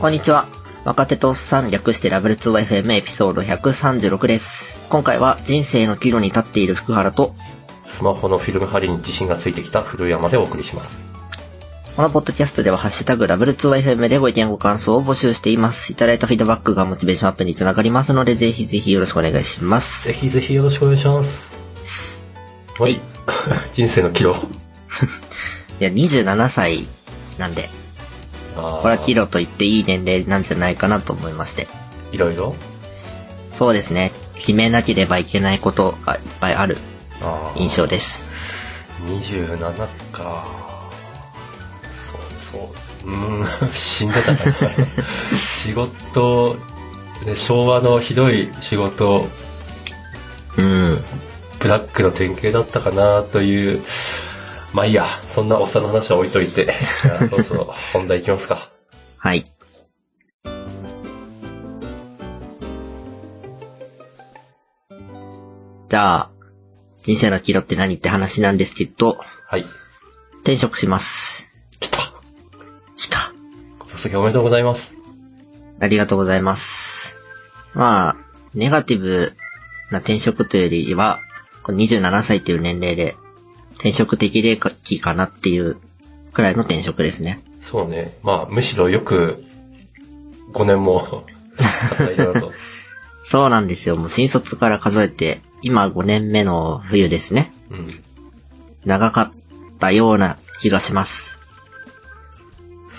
こんにちは。若手とおっさん略してラブル 2YFM エピソード136です。今回は人生の岐路に立っている福原と、スマホのフィルム針に自信がついてきた古山でお送りします。このポッドキャストではハッシュタグラブル 2YFM でご意見ご感想を募集しています。いただいたフィードバックがモチベーションアップにつながりますので、ぜひぜひよろしくお願いします。ぜひぜひよろしくお願いします。はい。人生の岐路。いや、27歳なんで、あこれは岐路と言っていい年齢なんじゃないかなと思いまして。いろいろ？そうですね。決めなければいけないことがいっぱいある印象です。27か。そうそう。うーん、死んでたから。仕事、ね、昭和のひどい仕事、うん。ブラックの典型だったかなという、まあいいや、そんなおっさんの話は置いといて、じゃあそろそろ本題いきますか。はい。じゃあ、人生の岐路って何って話なんですけど、はい。転職します。来た。来た。ご卒業おめでとうございます。ありがとうございます。まあ、ネガティブな転職というよりは、この27歳という年齢で、転職適齢期かなっていうくらいの転職ですね。そうね。まあ、むしろよく、5年も。そうなんですよ。もう新卒から数えて、今5年目の冬ですね。うん。長かったような気がします。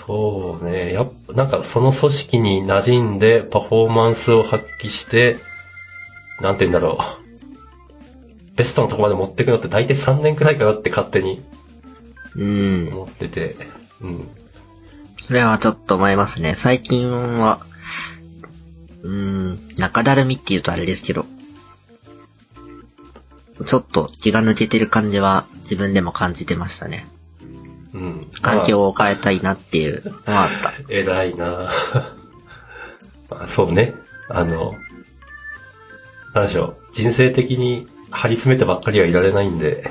そうね。やっぱ、なんかその組織に馴染んでパフォーマンスを発揮して、なんて言うんだろう。ベストのとこまで持っていくのって大体3年くらいかなって勝手にうん。思ってて。うん。それはちょっと思いますね。最近は、うーん、中だるみって言うとあれですけど、ちょっと気が抜けてる感じは自分でも感じてましたね。うん。環境を変えたいなっていうのはあった。偉いな まあそうね。あの、なんでしょう。人生的に張り詰めてばっかりはいられないんで、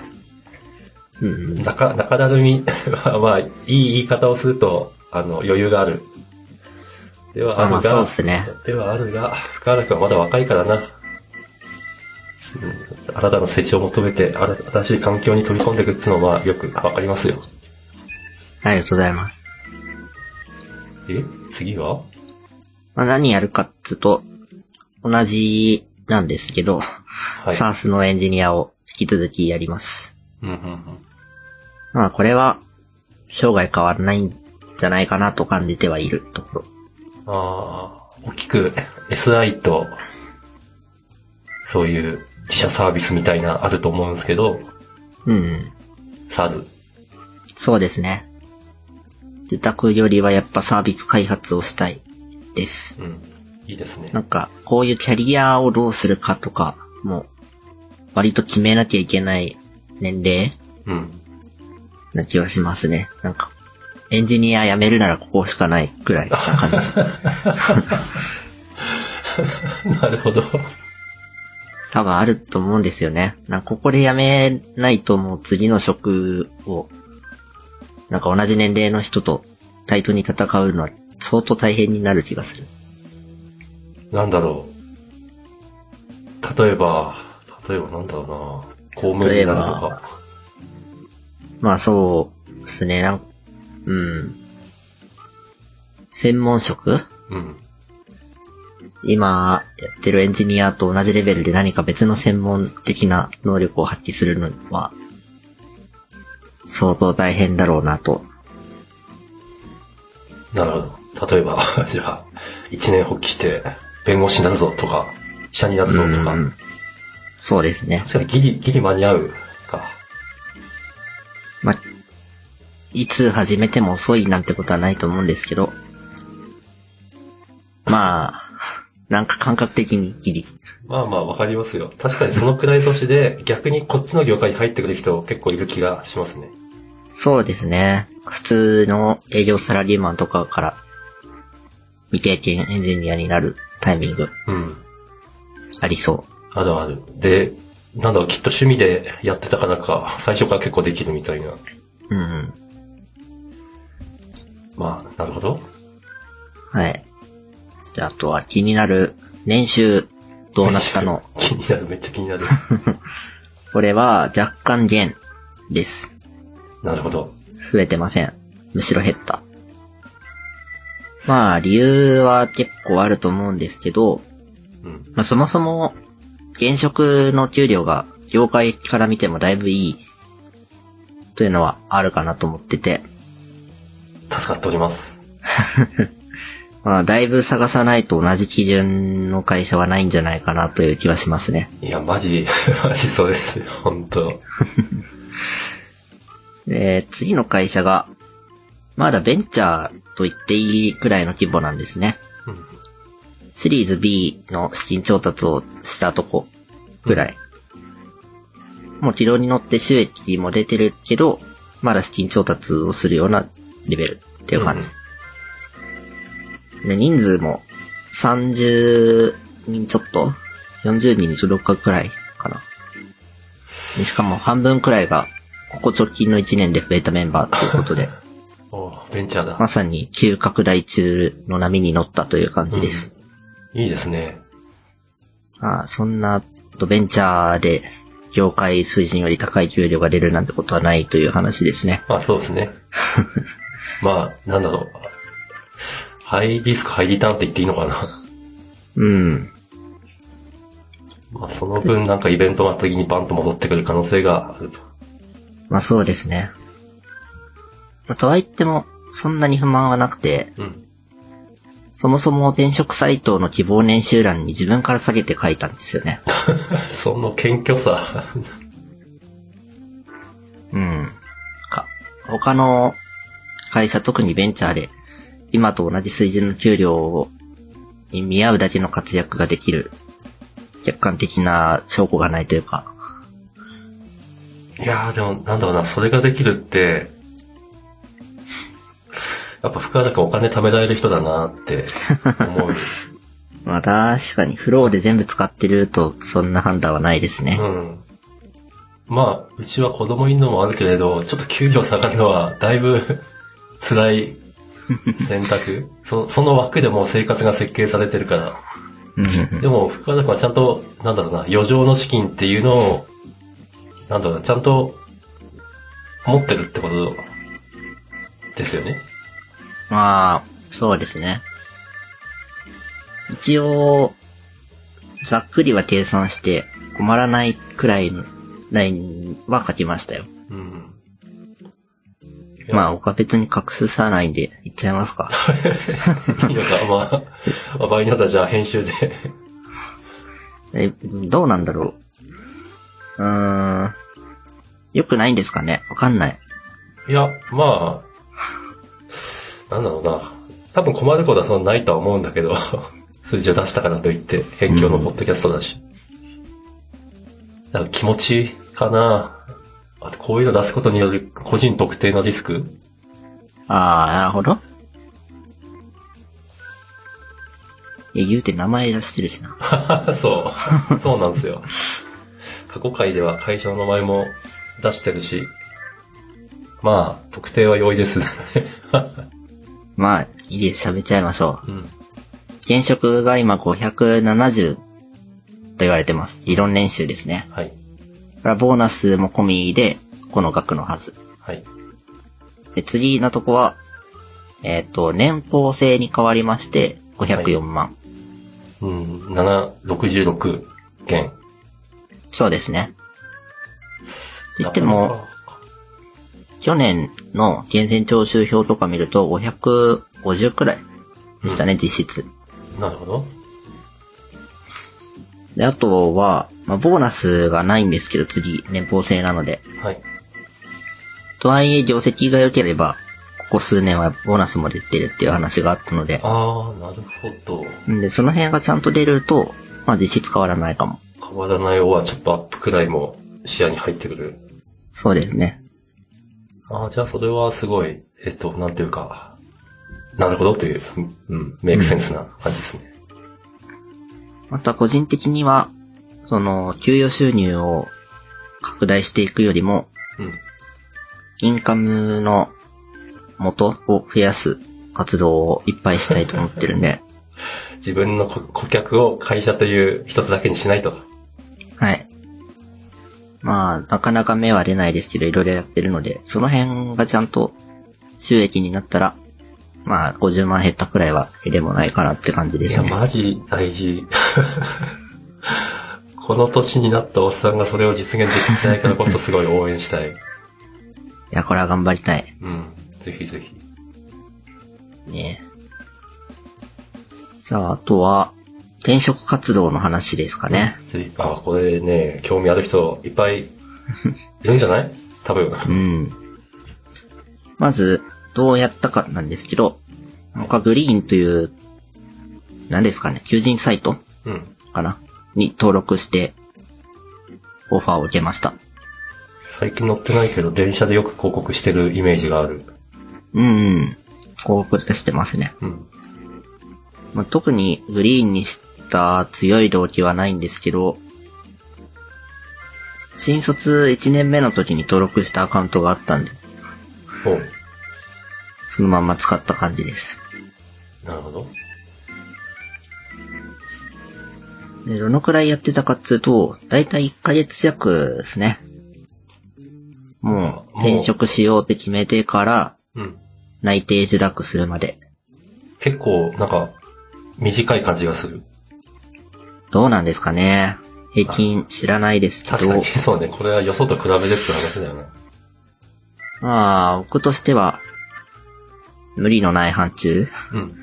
うんうん。中、中だるみ は、まあ、いい言い方をすると、あの、余裕がある。ではあるが、まあそうっすねではあるが、深原君はまだ若いからな。うん、新たな成長を求めて、新新しい環境に飛び込んでいくっていうのは、よくわかりますよ。ありがとうございます。え？次は？まあ、何やるかっつうと、同じなんですけど、はい。SARS のエンジニアを引き続きやります。うんうんうん。まあこれは、生涯変わらないんじゃないかなと感じてはいるところ。ああ、大きく SI と、そういう自社サービスみたいなあると思うんですけど、うんうん。SARS。そうですね。自宅よりはやっぱサービス開発をしたいです。うん。いいですねな。んか、こういうキャリアをどうするかとか、もう、割と決めなきゃいけない年齢うん。な気はしますね。なんか、エンジニア辞めるならここしかないくらいな感じ。なるほど。多分あると思うんですよね。なんかここで辞めないともう次の職を、なんか同じ年齢の人と対等に戦うのは相当大変になる気がする。なんだろう。例えば、例えばなんだろうな。公務員とか。まあそうですね、なんうん。専門職？うん。今やってるエンジニアと同じレベルで何か別の専門的な能力を発揮するのは、相当大変だろうなと。なるほど。例えば、じゃあ、一年発起して、弁護士になるぞとか、医者になるぞとか。うんそうですね。確かにギリ、ギリ間に合うか。まあ、いつ始めても遅いなんてことはないと思うんですけど、まあ、なんか感覚的にギリ。まあまあわかりますよ。確かにそのくらい年で逆にこっちの業界に入ってくる人結構いる気がしますね。そうですね。普通の営業サラリーマンとかから未経験エンジニアになるタイミングうん。ありそあるある。で、なんだろう、きっと趣味でやってたからか、最初から結構できるみたいな。う。うんうん。まあ、なるほど。はい。で、あとは気になる年収どうなったの？気になる、めっちゃ気になる。これは若干減です。なるほど。増えてません。むしろ減った。まあ、理由は結構あると思うんですけど、うん。まあ、そもそも、現職の給料が業界から見てもだいぶいい、というのはあるかなと思ってて、助かっております。まあ、だいぶ探さないと同じ基準の会社はないんじゃないかなという気はしますね。いや、マジ、マジそれですよ、本当 で、次の会社が、まだベンチャーと言っていいくらいの規模なんですね。うん。シリーズ B の資金調達をしたとこぐらい。もう軌道に乗って収益も出てるけど、まだ資金調達をするようなレベルっていう感じ。で、人数も30人ちょっと ?40 人に届くくらいかな。でしかも半分くらいが、ここ直近の1年で増えたメンバーということで、おベンチャーだ。まさに急拡大中の波に乗ったという感じです。いいですね。まあ、そんな、ベンチャーで、業界水準より高い給料が出るなんてことはないという話ですね。まあそうですね。まあ、なんだろう。ハイリスク、ハイリターンって言っていいのかな。うん。まあその分なんかイベントがあった時にバンと戻ってくる可能性があると。まあそうですね。まあとは言っても、そんなに不満はなくて、うん。そもそも転職サイトの希望年収欄に自分から下げて書いたんですよね。その謙虚さ。うん。か、他の会社、特にベンチャーで、今と同じ水準の給料に見合うだけの活躍ができる、客観的な証拠がないというか、いやーでもなんだろうな、それができるって、やっぱ深田君お金貯められる人だなって思う。まあ確かにフローで全部使ってるとそんな判断はないですね。うん。まあ、うちは子供いるのもあるけれど、ちょっと給料下がるのはだいぶ 辛い選択。そその枠でもう生活が設計されてるから。うんでも、深田君はちゃんと、なんだろうな、余剰の資金っていうのを、なんだろうな、ちゃんと持ってるってことですよね。まあ、そうですね。一応、ざっくりは計算して困らないくらいのラインは書きましたよ。うん。まあ、他別に隠さないんで言っちゃいますか。いいのか、まあ、まあ場合によってはじゃあ編集で。え、どうなんだろう。うーん。よくないんですかねわかんない。いや、まあ、なんだろうな。多分困ることはそんなないとは思うんだけど、数字を出したからといって、辺境のポッドキャストだし。なんか気持ちかな。あとこういうの出すことによる個人特定のリスク？ああ、なるほど。いや、言うて名前出してるしな。そう。そうなんですよ。過去回では会社の名前も出してるし、まあ、特定は容易ですね。まあ、いいです。喋っちゃいましょう。うん。現職が今570と言われてます。理論年収ですね。はい。これはボーナスも込みで、この額のはず。はい。で、次のとこは、えっ、と、年俸制に変わりまして、504万。うん、7、66件。そうですね。って言っても、去年の源泉徴収票とか見ると550くらいでしたね、実質。なるほど。で、あとは、まあ、ボーナスがないんですけど、次、年俸制なので。はい。とはいえ、業績が良ければ、ここ数年はボーナスも出てるっていう話があったので、ああ、なるほど。んで、その辺がちゃんと出ると、まあ実質変わらないかも。変わらないおはちょっとアップくらいも視野に入ってくる。そうですね。ああ、じゃあそれはすごい、えっと、なんていうか、なるほどという、うん、メイクセンスな感じですね。また個人的には、その、給与収入を拡大していくよりも、うん。インカムの元を増やす活動をいっぱいしたいと思ってるんで、自分の顧顧客を会社という一つだけにしないと。はい。まあ、なかなか目は出ないですけど、いろいろやってるので、その辺がちゃんと収益になったら、まあ、50万減ったくらいは減でもないかなって感じでいや、すね。マジ大事。この年になったおっさんがそれを実現できてないからこそすごい応援したい。いや、これは頑張りたい。うん。ぜひぜひ。ねじゃあ、あとは、転職活動の話ですかね。あ、これね、興味ある人いっぱいいるんじゃない？多分。うん。まず、どうやったかなんですけど、僕はグリーンという、何ですかね、求人サイトうん。かな？に登録して、オファーを受けました。最近乗ってないけど、電車でよく広告してるイメージがある。うん、うん。広告でしてますね。うん。まあ、特にグリーンにした強い動機はないんですけど、新卒1年目の時に登録したアカウントがあったんで、おうそのまんま使った感じです。なるほど。でどのくらいやってたかっつうと、だいたい1ヶ月弱ですね。もう転職しようって決めてからうん。内定受諾するまで。結構、なんか、短い感じがする。どうなんですかね？平均知らないですけど確かに、そうね。これはよそと比べてって話だよね。まあ、僕としては、無理のない範疇、うん。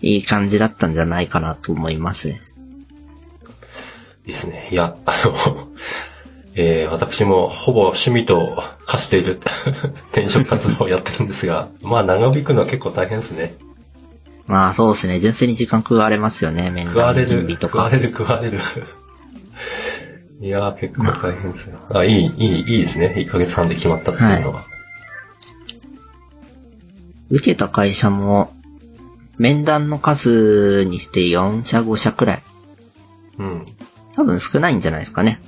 いい感じだったんじゃないかなと思いますですね。いや、あの、えー、私もほぼ趣味と化している 転職活動をやってるんですが、まあ長引くのは結構大変ですね。まあそうですね。純粋に時間食われますよね。面談の準備る、とか食わ。れる、食われる。いやー、結構大変ですよ。あ、いい、いい、いいですね。1ヶ月半で決まったっていうのは。受けた会社も、面談の数にして4社5社くらい。うん。多分少ないんじゃないですかね。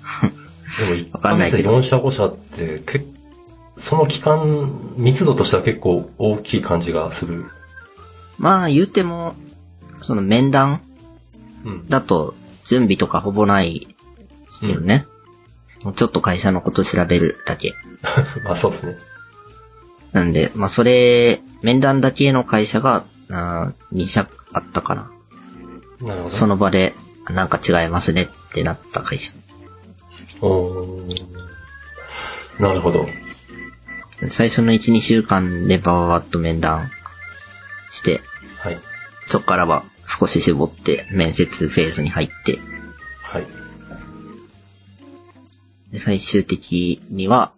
でも1 わかヶ月でんないけど4社5社って、けその期間、密度としては結構大きい感じがする。まあ言うても、その面談うん。だと準備とかほぼないですけどね。もうちょっと会社のこと調べるだけ。まあそうですね。なんで、まあそれ、面談だけの会社が、あ2社あったかな。なるほど。その場で、なんか違いますねってなった会社。おーなるほど。最初の1、2週間でバババッと面談して、はい。そこからは少し絞って面接フェーズに入って、はい。で最終的には、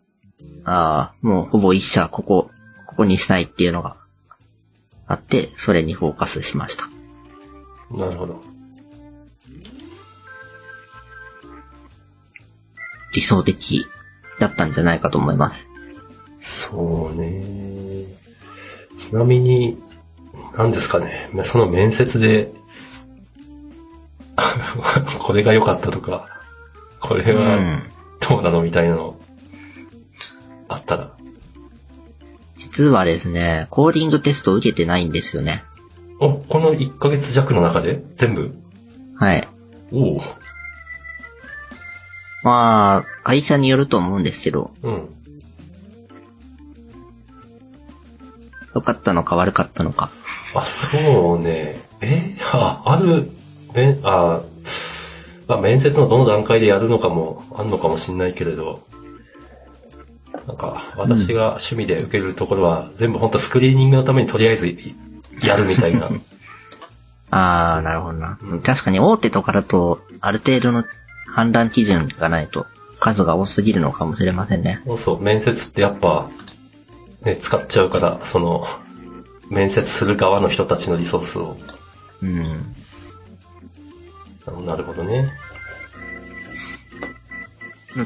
ああ、もうほぼ一社ここ、ここにしたいっていうのがあって、それにフォーカスしました。なるほど。理想的だったんじゃないかと思います。そうね。ちなみに、何ですかね。その面接で、これが良かったとか、これうはん。どうなのみたいなの、あったら。実はですね、コーディングテストを受けてないんですよね。お、この1ヶ月弱の中で？全部？はい。おおまあ、会社によると思うんですけど、うん。良かったのか悪かったのか。あ、そうね。え？あ、ある、めあ、まあ、面接のどの段階でやるのかもあるのかもしんないけれど、なんか、私が趣味で受けるところは、全部本当スクリーニングのためにとりあえずいやるみたいな。あー、なるほどな。うん確かに大手とかだと、ある程度の判断基準がないと、数が多すぎるのかもしれませんね。そうそう、面接ってやっぱ、ね、使っちゃうから、その、面接する側の人たちのリソースを。うん。なるほどね。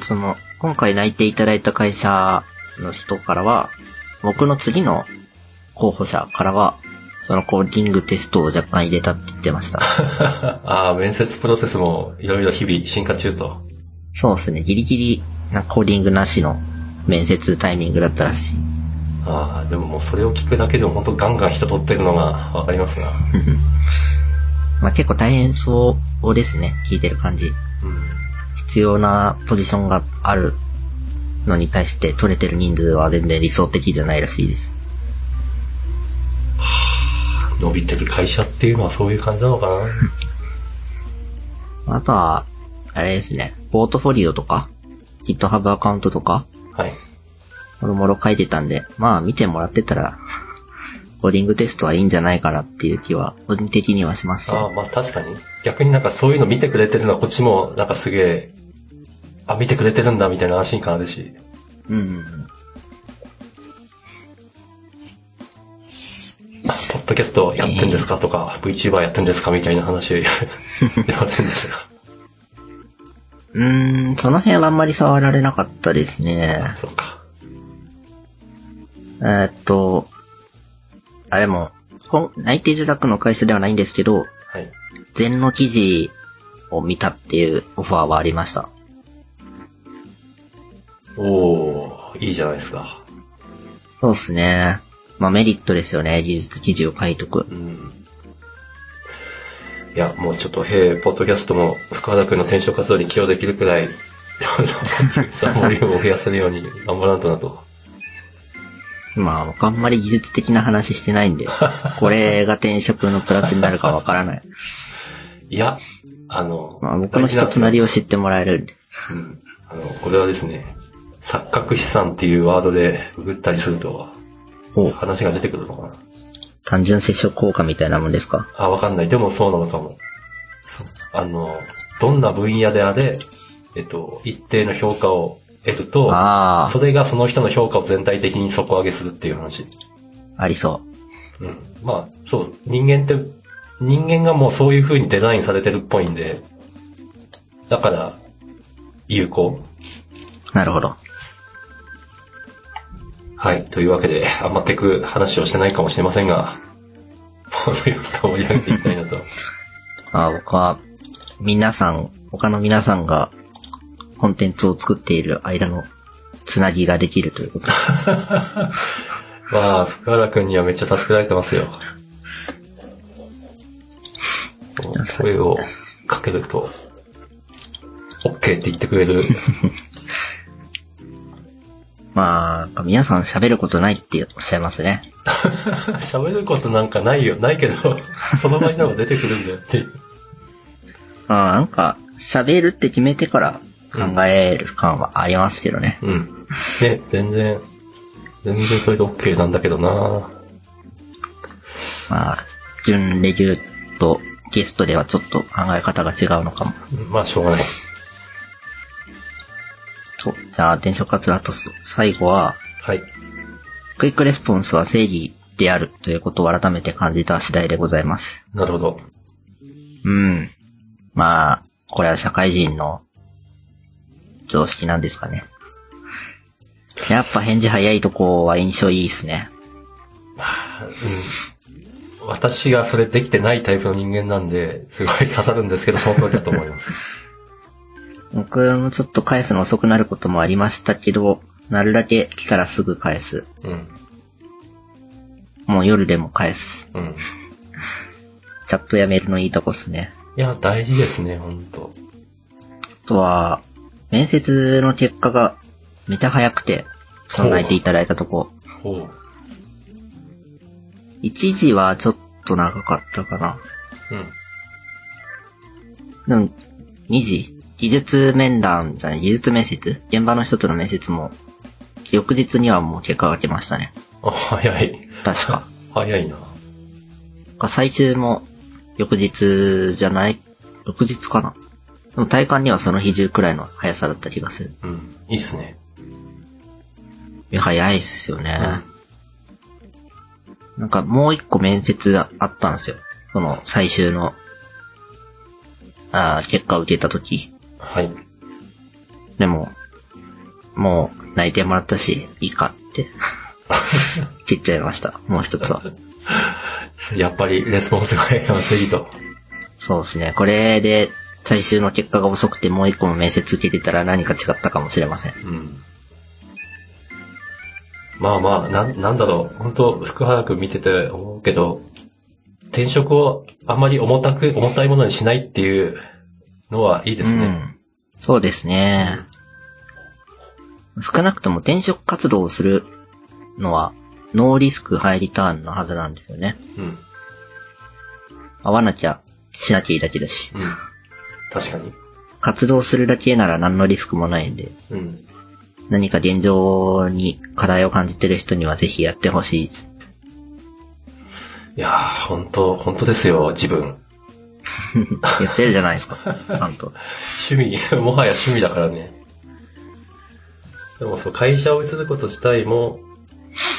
その、今回内定いただいた会社の人からは、僕の次の候補者からは、そのコーディングテストを若干入れたって言ってました。ああ、面接プロセスもいろいろ日々進化中と。そうですね、ギリギリなコーディングなしの面接タイミングだったらしい。ああ、でももうそれを聞くだけでも本当ガンガン人取ってるのがわかりますな。まあ結構大変そうですね、聞いてる感じ。うん。必要なポジションがあるのに対して取れてる人数は全然理想的じゃないらしいです。伸びてる会社っていうのはそういう感じなのかな あとは、あれですね、ポートフォリオとか、GitHub アカウントとか、はい。もろもろ書いてたんで、まあ見てもらってたら、コーディングテストはいいんじゃないかなっていう気は、個人的にはしますああ、よ。まあ確かに。逆になんかそういうの見てくれてるのはこっちもなんかすげえ、あ、見てくれてるんだみたいな安心感あるし。うんうんうん。あポッドキャストやってんですか？とか、VTuber やってんですか？みたいな話 出ませんでしたか。うーん、その辺はあんまり触られなかったですね。そっか。えーっと、あ、でも、内定受託の会社ではないんですけど、はい。前の記事を見たっていうオファーはありました。おー、いいじゃないですか。そうですね。まあメリットですよね、技術記事を書いとくう。ん。いや、もうちょっと、へえ、ポッドキャストも福原君の転職活動に起用できるくらい、あの ボリュームを増やせるように頑張らんとなと。まあ僕あんまり技術的な話してないんで、これが転職のプラスになるかわからない。いや、あの、まあ僕の人となりを知ってもらえるんで。うん。あの、これはですね、錯覚資産っていうワードでググったりすると、お話が出てくるのかな。単純接触効果みたいなもんですか？あ、わかんない。でもそうなのかも。あの、どんな分野であれ、えっと、一定の評価を得ると、あそれがその人の評価を全体的に底上げするっていう話。あ、ありそうん。まあ、そう、人間って、人間がもうそういう風にデザインされてるっぽいんで、だから、有効。う。なるほど。はい。というわけで、あんまテク話をしてないかもしれませんが、ポッドキャストを盛り上げていきたいなと。あ僕は、皆さん、他の皆さんがコンテンツを作っている間のつなぎができるということ。まあ、福原くんにはめっちゃ助けられてますよ。声をかけると、OK って言ってくれる。まあ、皆さん喋ることないっておっしゃいますね。喋ることなんかないよ。ないけど、その場になんか出てくるんだよっていう。ああ、なんか、喋るって決めてから考える感はありますけどね。うん。ね、全然、全然それで OK なんだけどなまあ、準レギュとゲストではちょっと考え方が違うのかも。まあ、しょうがない。と、じゃあ、転職活動と最後は、はい。クイックレスポンスは正義であるということを改めて感じた次第でございます。なるほど。うん。まあ、これは社会人の常識なんですかね。やっぱ返事早いとこは印象いいですね。うん。私がそれできてないタイプの人間なんで、すごい刺さるんですけど、その通りだと思います。僕もちょっと返すの遅くなることもありましたけど、なるだけ来たらすぐ返す。うん。もう夜でも返す。うん。チャットやメールのいいとこっすね。いや、大事ですね、ほんと。あとは、面接の結果がめちゃ早くて、その泣いていただいたとこ。ほ1時はちょっと長かったかな。う。うん。でも、2時技術面談じゃない、技術面接？現場の人との面接も、翌日にはもう結果が出ましたね。あ、早い。確か。早いな。か最終も、翌日じゃない？翌日かな？でも体感にはその日中くらいの速さだった気がする。うん。いいっすね。いや、早いっすよね。なんかもう一個面接あったんですよ。その最終の、あー結果を受けた時。はい。でも、もう泣いてもらったし、いいかって、切っちゃいました。もう一つは。やっぱりレスポンスが早いのは正義と。そうですね。これで最終の結果が遅くてもう一個も面接受けてたら何か違ったかもしれません。うん。まあまあ、なん、なんだろう。本当福原くん見てて思うけど、転職をあまり重たく、重たいものにしないっていうのはいいですね。うん。そうですね。少なくとも転職活動をするのは、ノーリスクハイリターンのはずなんですよね。うん。合わなきゃ、しなきゃいいだけだし。うん。確かに。活動するだけなら何のリスクもないんで、うん。何か現状に課題を感じてる人にはぜひやってほしい。いやー、本当本当ですよ、自分。やってるじゃないですか。ちゃんと。趣味、もはや趣味だからね。でもそう、会社を移ること自体も、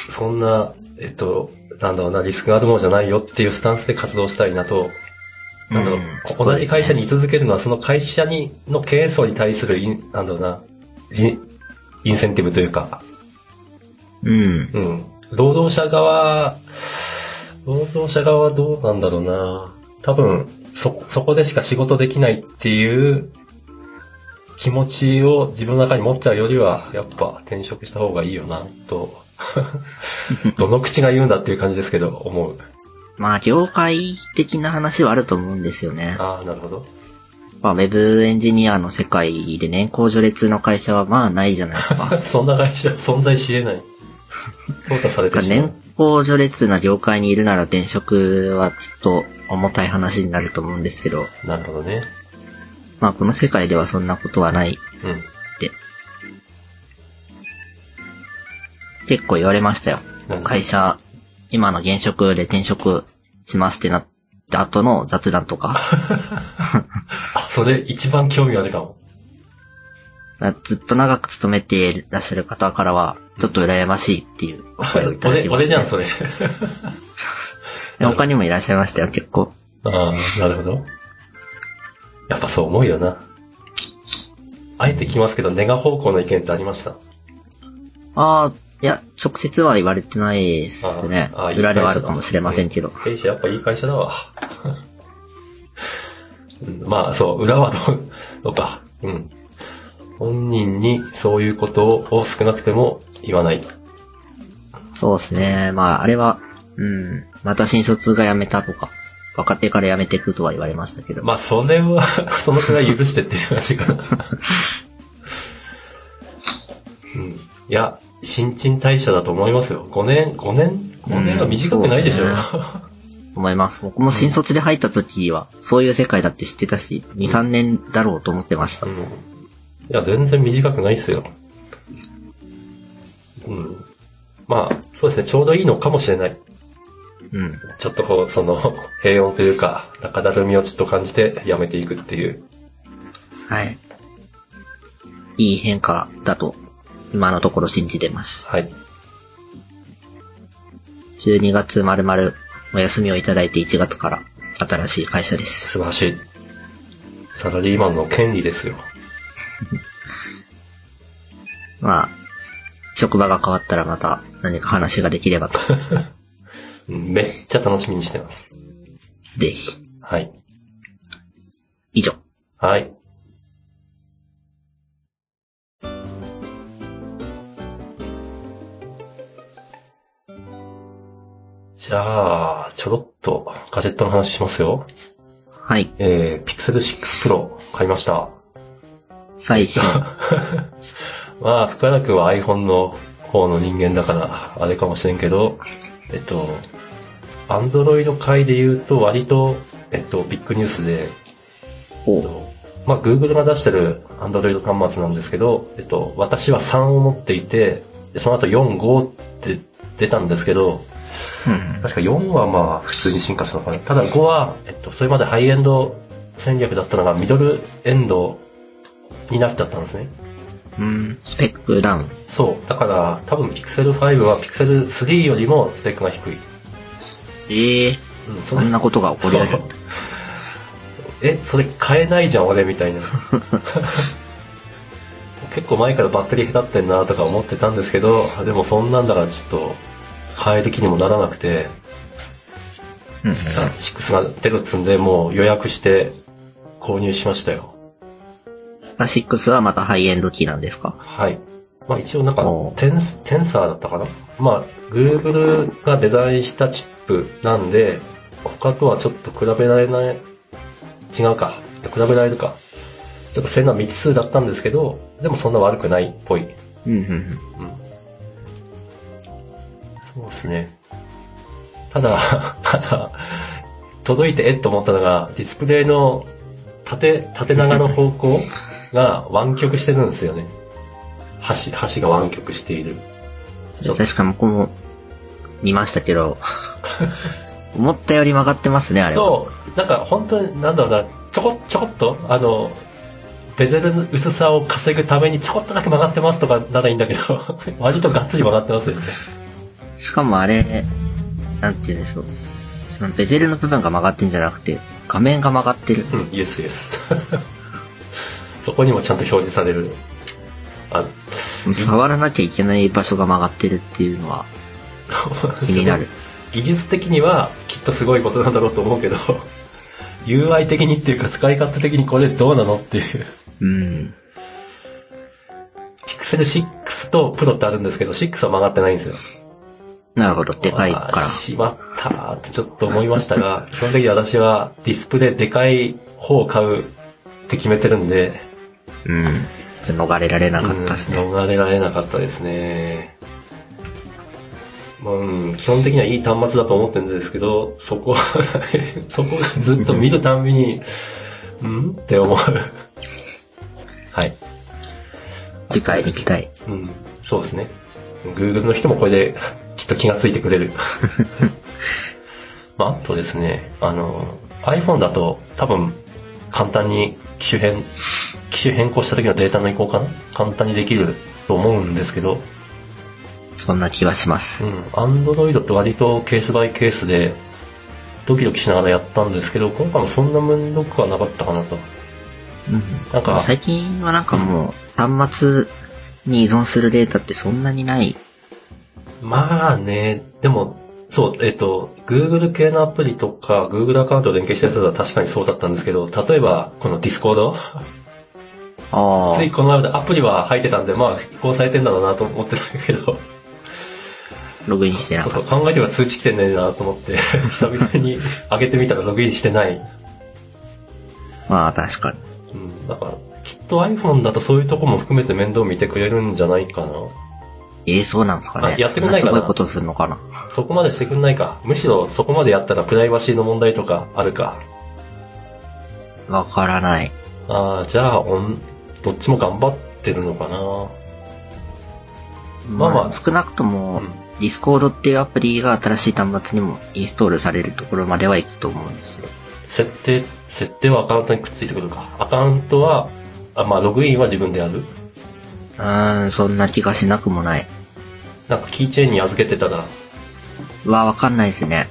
そんな、えっと、なんだろうな、リスクがあるものじゃないよっていうスタンスで活動したいなと、なんだろう、うん同じ会社に居続けるのは、その会社に、の経営層に対するイン、なんだろうな、インインセンティブというか、うん。うん。労働者側、労働者側はどうなんだろうな。多分、そ、そこでしか仕事できないっていう気持ちを自分の中に持っちゃうよりは、やっぱ転職した方がいいよな、と。どの口が言うんだっていう感じですけど、思う。まあ、業界的な話はあると思うんですよね。ああ、なるほど。まあ、ウェブエンジニアの世界で年功序列の会社はまあないじゃないですか。そんな会社存在し得ない。淘汰されてしま年う。功序列な業界にいるなら転職はきっと重たい話になると思うんですけど、なるほどね。まあこの世界ではそんなことはないうん。って。結構言われましたよ。会社、今の現職で転職しますってなった後の雑談とか、あ、それ一番興味あるかも。ずっと長く勤めていらっしゃる方からは、ちょっと羨ましいっていうお声をいただき俺、ました、俺じゃん、それ。で 他にもいらっしゃいましたよ、結構。ああ、なるほど。やっぱそう思うよな。あえて聞きますけど、ネガ方向の意見ってありました？ああ、直接は言われてないですねああいい。裏ではあるかもしれませんけど。弊社やっぱいい会社だわ。う んまあ、そう、裏はどう、どうか。うん。本人にそういうことを少なくても言わない。そうですね。まあ、あれは、うん、また新卒が辞めたとか、若手から辞めていくとは言われましたけど。まあ、それは、そのくらい許してっていう話かな。うん。いや、新陳代謝だと思いますよ。5年、5年 ?5 年は短くないでしょうよ。うんそう 思います。僕も新卒で入った時は、そういう世界だって知ってたし、2、3年だろうと思ってました。うん。いや、全然短くないっすよ。うん。まあ、そうですね、ちょうどいいのかもしれない。うん。ちょっとこう、その、平穏というか、中だるみをちょっと感じてやめていくっていう。はい。いい変化だと、今のところ信じてます。はい。12月丸々お休みをいただいて1月から新しい会社です。素晴らしい。サラリーマンの権利ですよ。まあ、職場が変わったらまた何か話ができればと。う んめっちゃ楽しみにしてます。ぜひ。はい。以上。はい。じゃあ、ちょろっとガジェットの話しますよ。はい。えー、Pixel 6 Pro 買いました。最新。まあ、深田君は iPhone の方の人間だから、あれかもしれんけど、えっと、Android 界で言うと割と、えっと、ビッグニュースで、おうまあ、Google が出してる Android 端末なんですけど、えっと、私は3を持っていて、でその後4、5って出たんですけど、うん。確か4はまあ普通に進化したのかな。ただ5は、えっと、それまでハイエンド戦略だったのがミドルエンドになっちゃったんですね。うん。スペックダウン。そう。だから、多分 Pixel 5は Pixel 3よりもスペックが低い。ええうん、そんなことが起こり得る。え、それ買えないじゃん、俺みたいな。結構前からバッテリー下手ってんなとか思ってたんですけど、でもそんなんだからちょっと、買える気にもならなくて、うん。6が出るっつんで、もう予約して購入しましたよ。ア6はまたハイエンド機なんですか？はい。まあ一応なんかテンス、テンサーだったかな？まあ、Google がデザインしたチップなんで、他とはちょっと比べられない、違うか。比べられるか。ちょっと線が未知数だったんですけど、でもそんな悪くないっぽい。うん、うん、うん。うん。そうですね。ただ、ただ、届いてえっと思ったのが、ディスプレイの縦、縦長の方向が湾曲してるんですよね。端、端が湾曲している。確かに僕も見ましたけど、思ったより曲がってますね、あれは。そう、なんか本当に、なんだろうな、ちょこ、ちょこっと、あの、ベゼルの薄さを稼ぐためにちょこっとだけ曲がってますとかならいいんだけど、割とがっつり曲がってますよね。しかもあれ、なんて言うんでしょう。そのベゼルの部分が曲がってんじゃなくて、画面が曲がってる。うん、イエスイエス。そこにもちゃんと表示される。あ、触らなきゃいけない場所が曲がってるっていうのは気になる。技術的にはきっとすごいことなんだろうと思うけど、UI 的にっていうか使い勝手的にこれどうなのっていう。うん。ピクセル6とプロってあるんですけど、6は曲がってないんですよ。なるほど、でかいかあーしまったーってちょっと思いましたが、基本的に私はディスプレイでかい方を買うって決めてるんで、ら。うん。逃れられなかったですね。うん逃れられなかったですね。まあうん、基本的にはいい端末だと思ってるんですけど、そこは、そこがずっと見るたんびに、うん？って思う。はい。次回行きたい。うん、そうですね。Google の人もこれでと気がついてくれる。まあ、あとですね、あの、iPhone だと多分簡単に機種変、機種変更した時のデータの移行かな？簡単にできると思うんですけど、そんな気はしますう。ん、Android って割とケースバイケースでドキドキしながらやったんですけど、今回もそんなめんどくはなかったかなと。うん。なんか最近はなんかもう、端末に依存するデータってそんなにない。まあね、でも、そう、えっと、Google 系のアプリとか、Google アカウントを連携したやつは確かにそうだったんですけど、例えば、この Discord? つい。この間アプリは入ってたんで、まあ、移行されてんだろうなと思ってたけど、ログインしてなそうかっそう、考えては通知来てんねえなと思って、久々に上げてみたらログインしてない。た。まあ確かに。うん、だから、きっと iPhone だとそういうとこも含めて面倒見てくれるんじゃないかな。ええそうなんですかね。あやってくんないかなすごいことするのかな。そこまでしてくんないか。むしろそこまでやったらプライバシーの問題とかあるか。わからない。ああ、じゃあ、おんどっちも頑張ってるのかな。まあまあ少なくとも、うんディスコードっていうアプリが新しい端末にもインストールされるところまでは行くと思うんですけど。設定、設定はアカウントにくっついてくるか。アカウントは、あまあ、ログインは自分でやる。うーん、そんな気がしなくもない。なんか、キーチェーンに預けてたら、うわ、わかんないですね。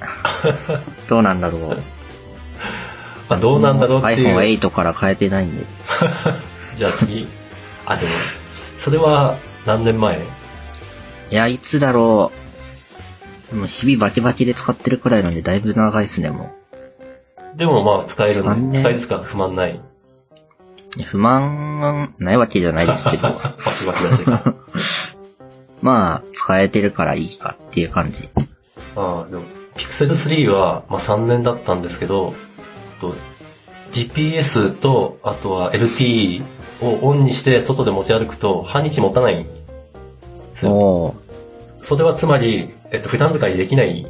どうなんだろう。まあ、どうなんだろうっていう。iPhone8 から変えてないんで。じゃあ次。あ、でも、それは何年前？いや、いつだろう。もう日々バキバキで使ってるくらいなんでだいぶ長いですね、もでもまあ、使えるの使えるですか不満ない。う。不満はないわけじゃないですけど。バキバキだし。まあ、使えてるからいいかっていう感じ。ああ、でも、ピクセル3は、まあ、3年だったんですけど、と GPS と、あとは LTE をオンにして外で持ち歩くと半日持たないんで。それはつまり、えっと、普段使いできない。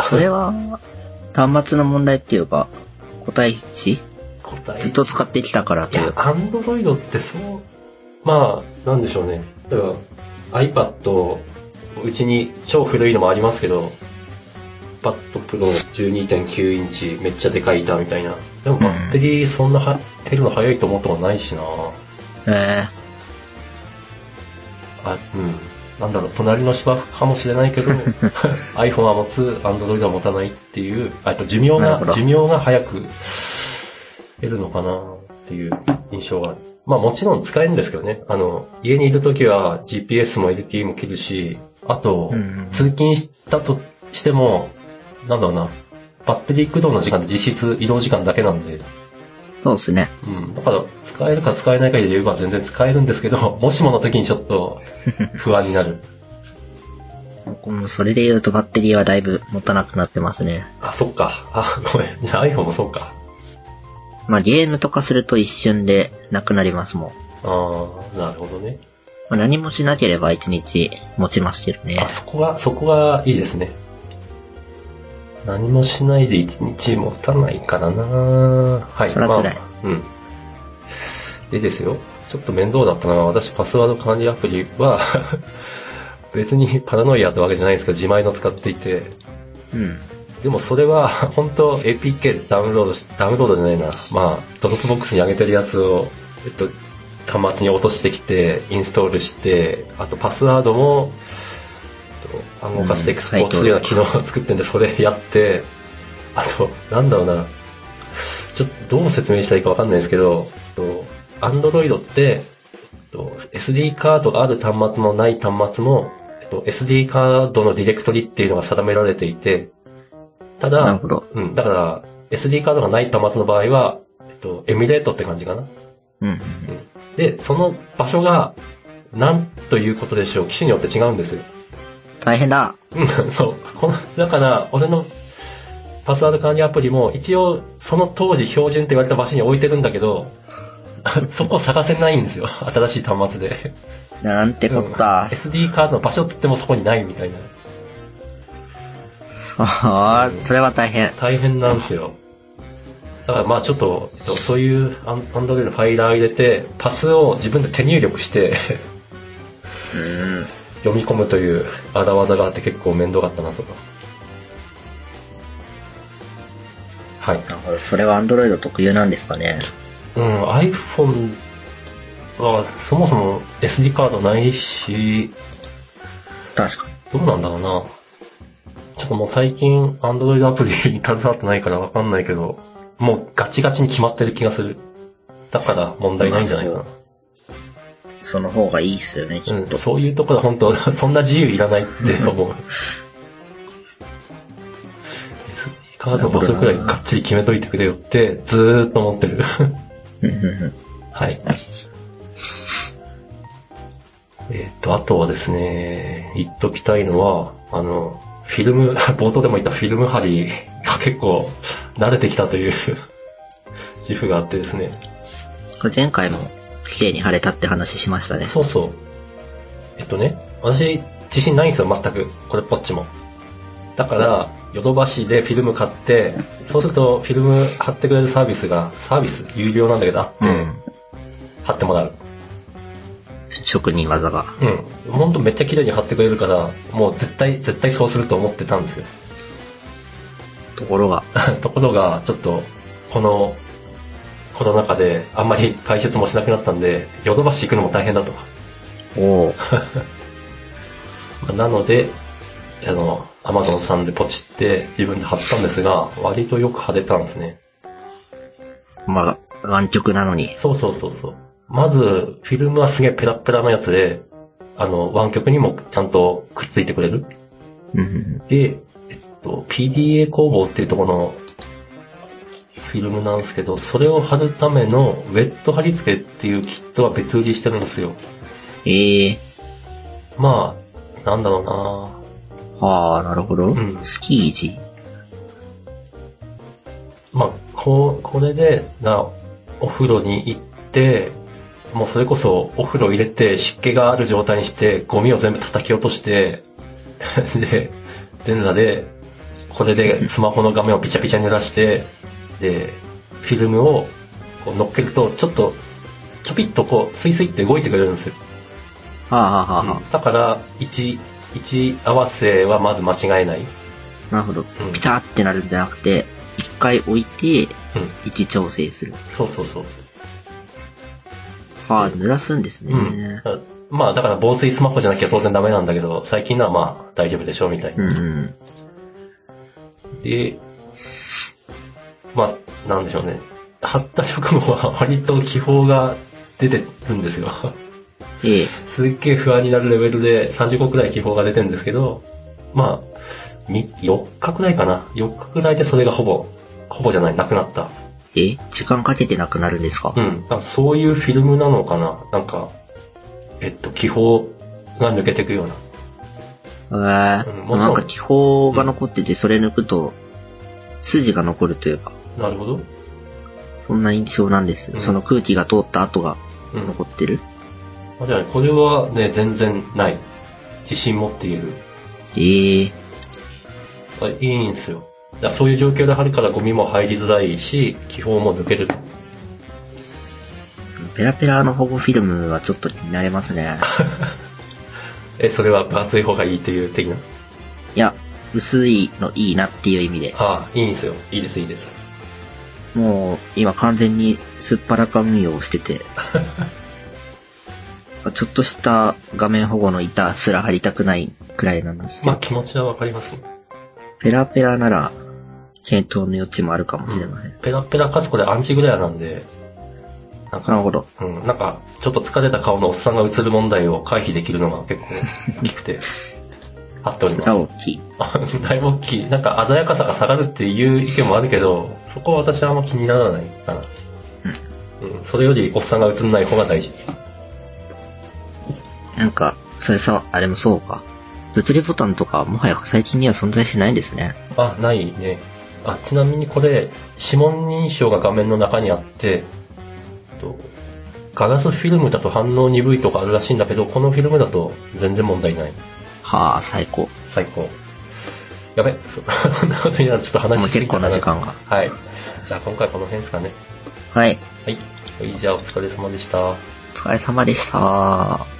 それは、端末の問題っていうか、個体値。ずっと使ってきたからという、か。アンドロイドってそう、まあ、なんでしょうね。例えば、iPad、うちに超古いのもありますけど、iPad Pro 12.9インチ、めっちゃでかい板みたいな。でもバッテリーそんなは減るの早いと思ったことないしなえあ、うん。なんだろう、隣の芝生かもしれないけど、iPhone は持つ、Android は持たないっていう、あと寿命がなるほ、ど寿命が早く減るのかなっていう印象が。まあもちろん使えるんですけどね。あの、家にいるときは GPS も LTE も切るし、あと、うん通勤したとしても、なんだろうな、バッテリー駆動の時間で実質移動時間だけなんで、ー、そうですね。うん。だから、使えるか使えないかで言えば全然使えるんですけど、もしもの時にちょっと不安になる。僕もそれで言うとバッテリーはだいぶ持たなくなってますね。あ、そっか。あ、ごめん。じゃあ iPhone もそうか。まあゲームとかすると一瞬でなくなりますもん。ああ、なるほどね。まあ、何もしなければ一日持ちますけどねあ、。そこが、そこがいいですね。何もしないで一日持たないからなはい。そりゃ辛いまあ、うん。でですよ。ちょっと面倒だったのは、私パスワード管理アプリは、別にパラノイアってわけじゃないんですけど、自前の使っていて、うん。でもそれは、本当 APK ダウンロードし、ダウンロードじゃないな。まあ、ドロップボックスに上げてるやつを、えっと、端末に落としてきて、インストールして、あとパスワードも、えっと暗号化してエクスポートするような機能を作ってんで、それやって、あと、なんだろうな。ちょっとどう説明したらいいかわかんないですけど、えっと Android って、えっと SD カードがある端末もない端末も、えっと、SD カードのディレクトリっていうのが定められていて、ただ、なるほど。うん、だから、SD カードがない端末の場合は、えっと、エミュレートって感じかな。うん。うん。で、その場所が、なんということでしょう、機種によって違うんですよ。大変だ。うん、そう。この、だから、俺のパスワード管理アプリも、一応、その当時標準って言われた場所に置いてるんだけど、そこを探せないんですよ。新しい端末で。なんてこった。SD カードの場所っつってもそこにないみたいな。ああ、それは大変。大変なんですよ。だからまあちょっと、えっとそういうアンアンドロイドのファイラー入れて、パスを自分で手入力してうん。読み込むという荒技があって結構面倒かったなとか。はい。なるほど。それは Android 特有なんですかね。うん、iPhone はそもそも SD カードないし、確かに。どうなんだろうな。ちょっともう最近 Android アプリに携わってないからわかんないけど、もうガチガチに決まってる気がする。だから問題ないんじゃないかな。まその方がいいっすよね、きっうん、と。そういうところは本当、そんな自由いらないって思う。SD カードの場所くらいがっちり決めといてくれよって、ずーっと思ってる。はい。えっ、と、あとはですね、言っときたいのは、あの、フィルム、冒頭でも言ったフィルム貼りが 結構慣れてきたという 自負があってですね。前回も綺麗に貼れたって話しましたね。そうそう。えっとね、私、自信ないんですよ、全く。これっぽっちも。だから、ヨドバシでフィルム買って、そうするとフィルム貼ってくれるサービスが、サービス有料なんだけどあって、うん。貼ってもらう。職人技が。うん。ほんとめっちゃ綺麗に貼ってくれるから、もう絶対、絶対そうすると思ってたんですよ。ところが。ところが、ちょっと、この、コロナ禍であんまり解説もしなくなったんで、ヨドバシ行くのも大変だと。おお。まあなので、あの、アマゾンさんでポチって自分で貼ったんですが、割とよく貼れたんですね。まあ、湾曲なのに。そうそうそうそう。まず、フィルムはすげえペラペラのやつで、あの、湾曲にもちゃんとくっついてくれる。で、えっと、PDA 工房っていうところのフィルムなんですけど、それを貼るためのウェット貼り付けっていうキットは別売りしてるんですよ。ええまあ、なんだろうなはあ、なるほど。うんスキージ。まあ、こう、これで、な、お風呂に行って、もうそれこそお風呂入れて湿気がある状態にして、ゴミを全部叩き落として、で、全裸で、これでスマホの画面をピチャピチャに濡らして、で、フィルムをこう乗っけると、ちょっと、ちょぴっとこう、スイスイって動いてくれるんですよ。はあ、はあはあはだから、位置、位置合わせはまず間違えない。あ、なるほどうん。ピターってなるんじゃなくて、一回置いて、うん。位置調整する。そうそうそう。はあ、濡らすんですね。うん。まあ、だから防水スマホじゃなきゃ当然ダメなんだけど、最近のはまあ大丈夫でしょうみたいな。うんうん。で、まあ、なんでしょうね。貼った直後は割と気泡が出てるんですよ。ええすっげえ不安になるレベルで30個くらい気泡が出てるんですけど、まあ、み4日くらいかな。4日くらいでそれがほぼ、ほぼじゃない、なくなった。え時間かけてなくなるんですか？うん。そういうフィルムなのかな？なんか、えっと、気泡が抜けていくような。えーうんなんか気泡が残ってて、それ抜くと、筋が残るというか、なるほど。そんな印象なんです。うんその空気が通った跡がうん。残ってる。あじゃあね、これはね、全然ない。自信持って言える。ええあいいんですよ。だそういう状況で貼るからゴミも入りづらいし、気泡も抜ける。ペラペラの保護フィルムはちょっと気になりますね。え、それは分厚い方がいいっていう的な？いや、薄いのいいなっていう意味で。ああ、いいんですよ。いいです、いいです。もう、今完全にすっぱらか運用をしてて、ちょっとした画面保護の板すら貼りたくないくらいなんですけど、まあ気持ちはわかります。ペラペラなら、検討の余地もあるかもしれません。ペラペラかつこれアンチグレアなんで、なんか、なるほど。うん、なんか、ちょっと疲れた顔のおっさんが映る問題を回避できるのが結構大きくて、貼っております。大きい。あだいぶ大きい。なんか鮮やかさが下がるっていう意見もあるけど、そこは私はあんま気にならないかな。うん、それよりおっさんが映んない方が大事。なんか、それさ、あれもそうか。物理ボタンとか、もはや最近には存在しないんですね。あ、ないね。あ、ちなみにこれ、指紋認証が画面の中にあって、とガラスフィルムだと反応鈍いとかあるらしいんだけど、このフィルムだと全然問題ない。はあ、最高。最高。やべ、そ こんなことになるとちょっと話しすぎたかもう結構な時間が。はい。じゃあ今回この辺ですかね。はい。はい。はい、じゃあお疲れ様でした。お疲れ様でした。